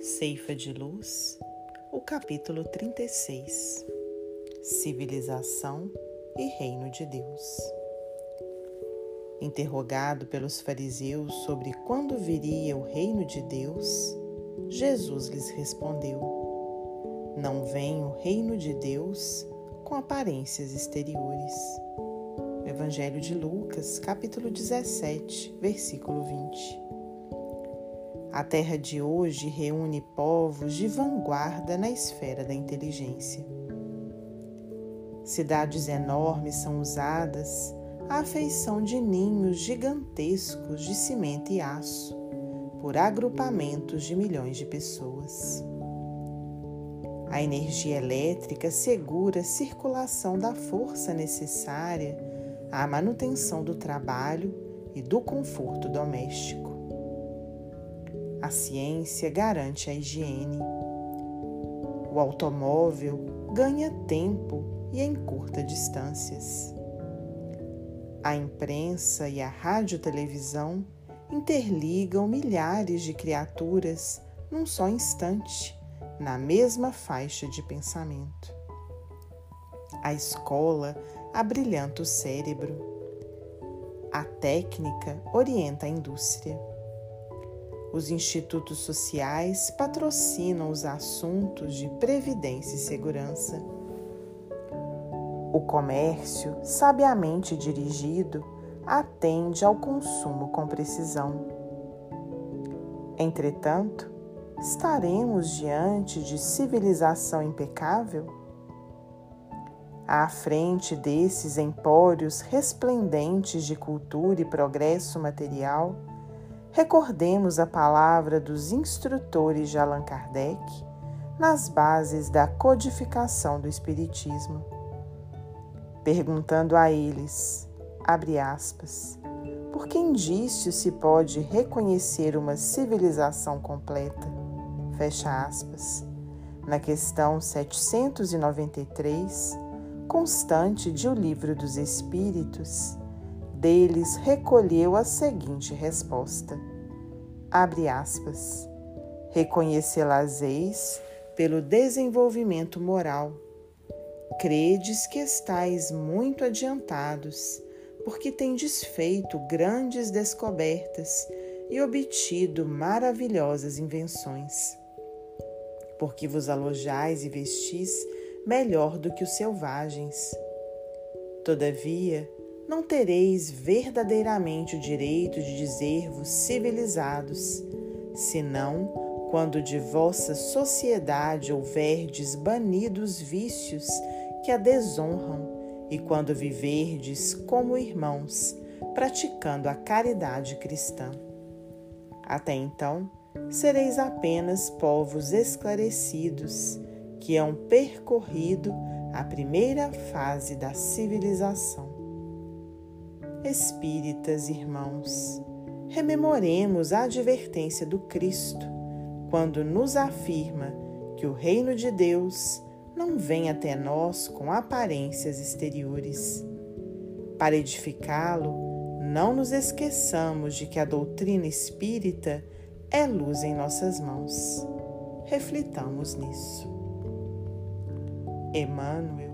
Ceifa de Luz, o capítulo 36 Civilização e Reino de Deus. Interrogado pelos fariseus sobre quando viria o reino de Deus, Jesus lhes respondeu: Não vem o reino de Deus com aparências exteriores. Evangelho de Lucas, capítulo 17, versículo 20. A Terra de hoje reúne povos de vanguarda na esfera da inteligência. Cidades enormes são usadas à feição de ninhos gigantescos de cimento e aço por agrupamentos de milhões de pessoas. A energia elétrica segura a circulação da força necessária à manutenção do trabalho e do conforto doméstico. A ciência garante a higiene. O automóvel ganha tempo e encurta distâncias. A imprensa e a radiotelevisão interligam milhares de criaturas num só instante, na mesma faixa de pensamento. A escola abrilhanta o cérebro. A técnica orienta a indústria. Os institutos sociais patrocinam os assuntos de previdência e segurança. O comércio, sabiamente dirigido, atende ao consumo com precisão. Entretanto, estaremos diante de civilização impecável? À frente desses empórios resplendentes de cultura e progresso material, recordemos a palavra dos instrutores de Allan Kardec nas bases da codificação do Espiritismo, perguntando a eles, abre aspas, por que indício se pode reconhecer uma civilização completa? Fecha aspas. Na questão 793, constante de O Livro dos Espíritos, deles recolheu a seguinte resposta: abre aspas, reconhecê-las-eis pelo desenvolvimento moral. Credes que estáis muito adiantados, porque tendes feito grandes descobertas e obtido maravilhosas invenções. Porque vos alojais e vestis melhor do que os selvagens. Todavia, não tereis verdadeiramente o direito de dizer-vos civilizados, senão quando de vossa sociedade houverdes banido os vícios que a desonram e quando viverdes como irmãos, praticando a caridade cristã. Até então, sereis apenas povos esclarecidos que hão percorrido a primeira fase da civilização Espíritas irmãos, rememoremos a advertência do Cristo quando nos afirma que o reino de Deus não vem até nós com aparências exteriores. Para edificá-lo, não nos esqueçamos de que a doutrina espírita é luz em nossas mãos. Reflitamos nisso. Emmanuel